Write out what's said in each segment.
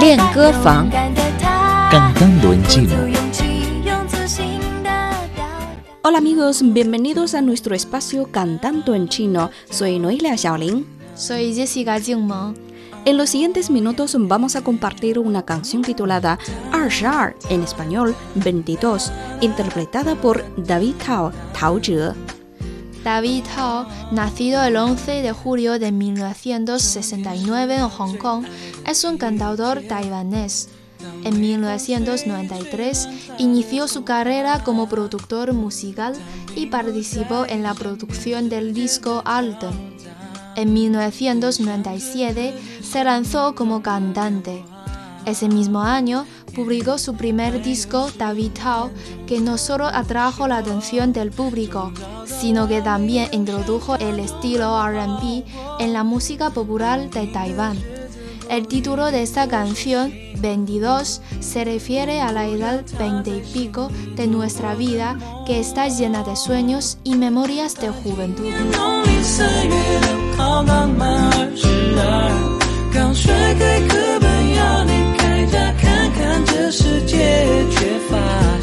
练歌房，cantando en chino。 Hola amigos, bienvenidos a nuestro espacio Cantando en Chino. Soy Noelia Xiaolin. Soy Jessica Jingmeng. En los siguientes minutos vamos a compartir una canción titulada 22, en español 22, interpretada por David Tao, Tao Zhe. David Tao, nacido el 11 de julio de 1969 en Hong Kong, es un cantautor taiwanés. En 1993 inició su carrera como productor musical y participó en la producción del disco Alton. En 1997 se lanzó como cantante. Ese mismo año publicó su primer disco David Tao, que no solo atrajo la atención del público, sino que también introdujo el estilo RB en la música popular de Taiwán. El título de esta canción, 22, se refiere a la edad veinte y pico de nuestra vida que está llena de sueños y memorias de juventud. 农历三月六号浪漫二十二，刚甩开课本要离开家看看这 这世界缺乏。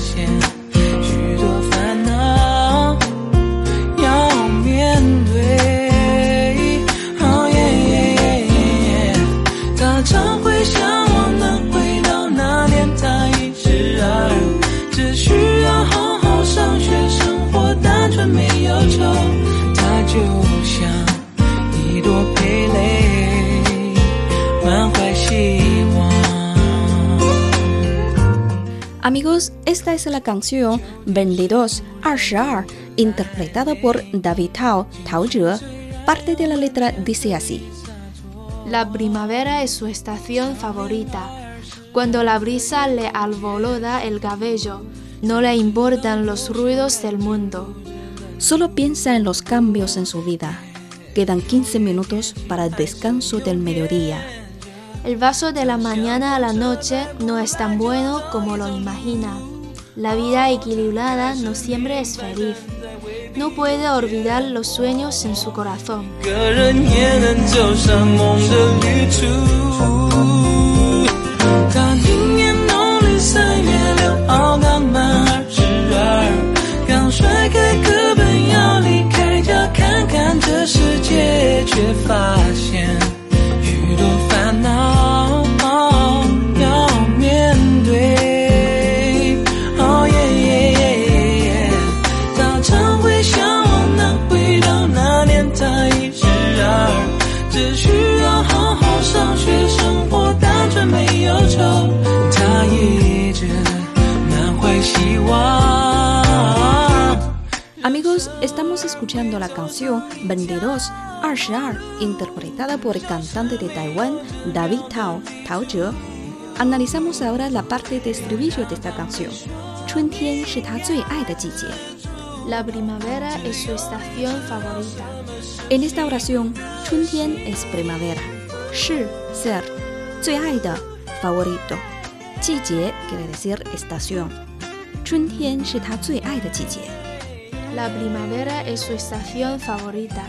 Amigos, esta es la canción 22, 22, interpretada por David Tao, Tao Zhe. Parte de la letra dice así. La primavera es su estación favorita. Cuando la brisa le alborota el cabello, no le importan los ruidos del mundo. Solo piensa en los cambios en su vida. Quedan 15 minutos para el descanso del mediodía. El vaso de la mañana a la noche no es tan bueno como lo imagina. La vida equilibrada no siempre es feliz. No puede olvidar los sueños en su corazón. Amigos, estamos escuchando la canción 22, 22, interpretada por el cantante de Taiwán, David Tao, Tao Zhe. Analizamos ahora la parte de estribillo de esta canción. 春天是他最爱的季节。 La primavera es su estación favorita. En esta oración, 春天 es primavera, 是 ser, 最爱的 favorito, 季节 quiere decir estación. 春天是他最爱的季节。 La primavera es su estación favorita.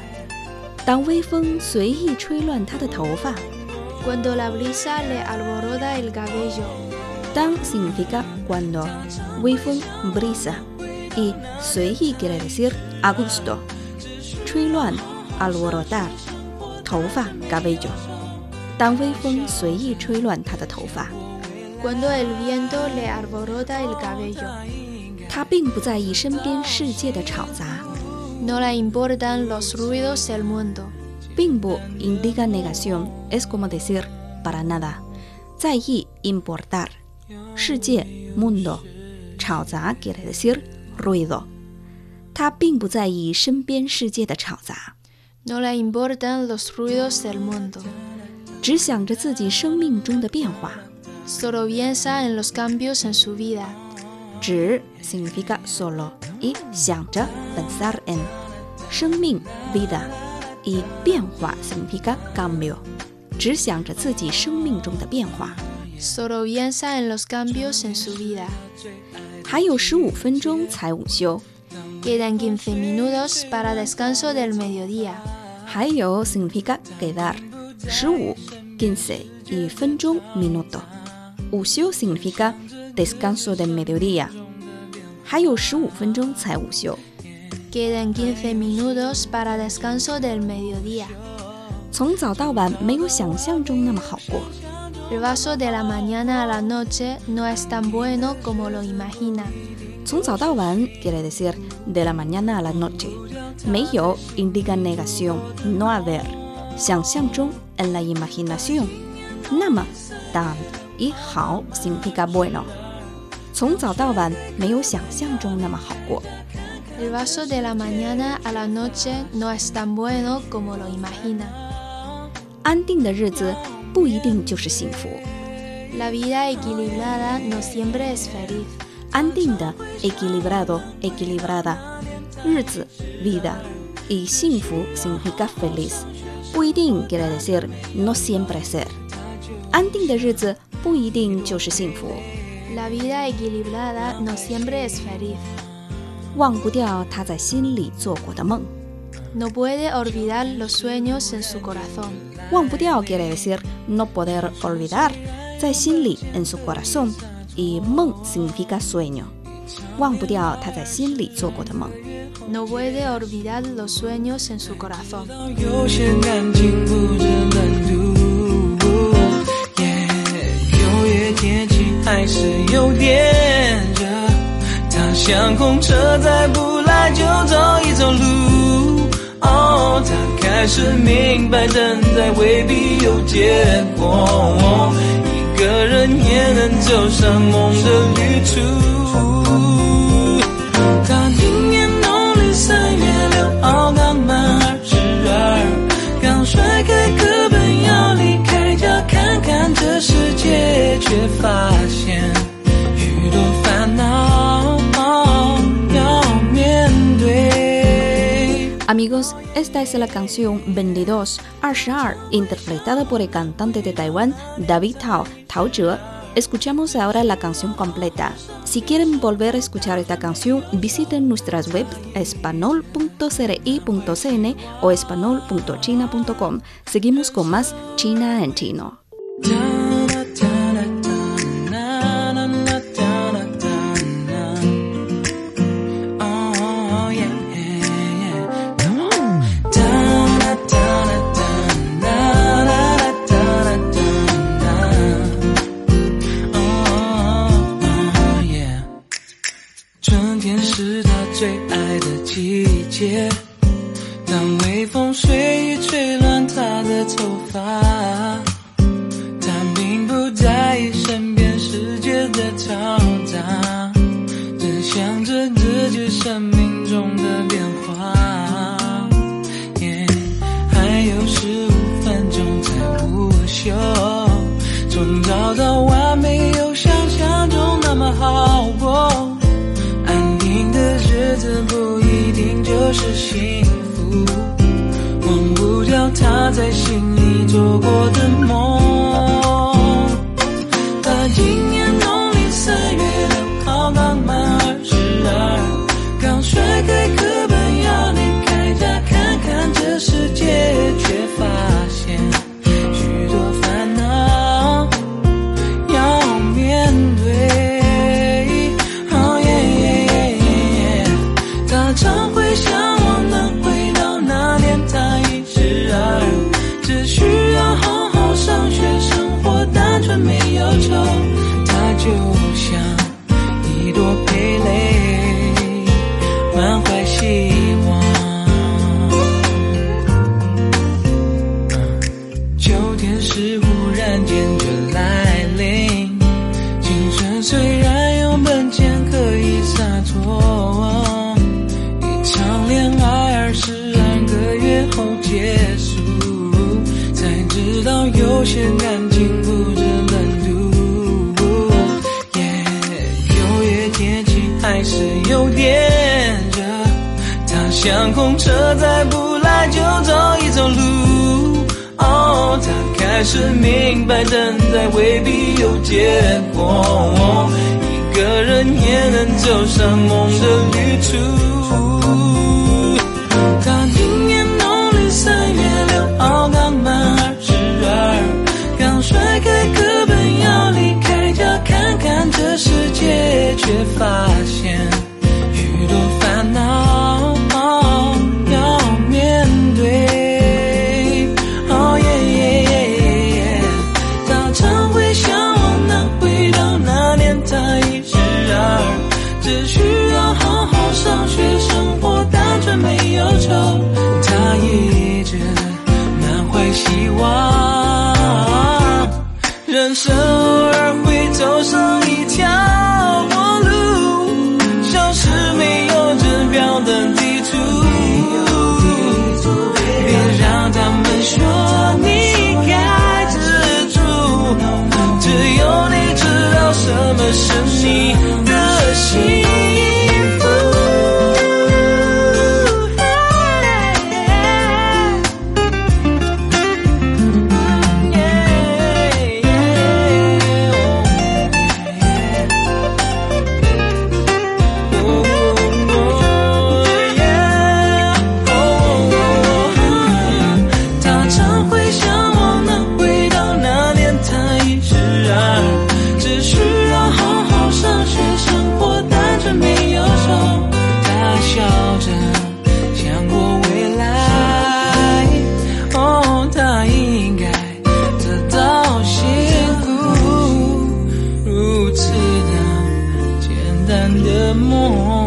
当微风随意吹乱他的头发， Cuando la brisa le alborota el cabello. 当 significa cuando, 微风 brisa y 随意 quiere decir a gusto, 吹乱 alborotar, 头发 cabello。当微风随意吹乱他的头发， Cuando el viento le alborota el cabello. 他并不在意身边世界的吵杂， No le importan los ruidos del mundo. 并不 indica negación, es como decir para nada，在意 importar，世界 mundo，吵杂 quiere decir ruido，他并不在意身边世界的吵杂， No le importan los ruidos del mundo. 只想着自己生命中的变化。 Solo piensa en los cambios en su vida. 只 significa solo y 想着 pensar en 生命 vida y 变化 significa cambio，只想着自己生命中的变化。 Solo piensa en los cambios en su vida. 还有十五分钟才午休， Quedan 15 minutos para descanso del mediodía. 还有 significa quedar， 十五 quince 一分钟 minuto。午休 significa descanso del mediodía，还有十五分钟才午休。 Quedan 15 minutos para descanso del mediodía. 从早到晚没有想象中那么好过。 El vaso de la mañana a la noche no es tan bueno como lo imagina. 从早到晚 quiere decir de la mañana a la noche。没有 indica negación, no haber。想象中 en la imaginación。那么 tan 以好 significa bueno。 从早到晚没有想象中那么好过。 El vaso de la mañana a la noche no es tan bueno como lo imagina. 安定的日子不一定就是幸福。 La vida equilibrada no siempre es feliz. 安定的 equilibrado equilibrada 日子 vida y 幸福 significa feliz 不一定 quiere decir no siempre ser 安定的日子不一定就是幸福 La vida equilibrada no siempre es feliz. 忘不掉他在心里做过的梦 No puede olvidar los sueños en su corazón. 忘不掉 quiere decir no poder olvidar 在心里 en su corazón y 梦 significa sueño 忘不掉他在心里做过的梦 No puede olvidar los sueños en su corazón. 有些感情不知冷度，yeah, 六月天气 还是有点热。他像空车，再不来就走一走路。哦，他开始明白，等待未必有结果。一个人也能走上梦的旅途。Amigos, esta es la canción 22, 22, interpretada por el cantante de Taiwán David Tao, Tao Zhe. Escuchamos ahora la canción completa. Si quieren volver a escuchar esta canción, visiten nuestras webs espanol.cri.cn o espanol.china.com. Seguimos con más China en chino. 季节，当微风随意吹乱她的头发，他并不在意身边世界的嘈杂，只想着自己生命中的变化。还有十五分钟才午休，是幸福，忘不掉他在心里做过的梦。天是忽然间就来临，青春虽然有本钱可以洒脱，一场恋爱二十二个月后结束，才知道有些感情不值冷度。耶，六月天气还是有点热，他像空车，再不来就走一走路。哦，他开始明白，等待未必有结果。一个人也能走上梦的旅途。福，如此的简单的梦。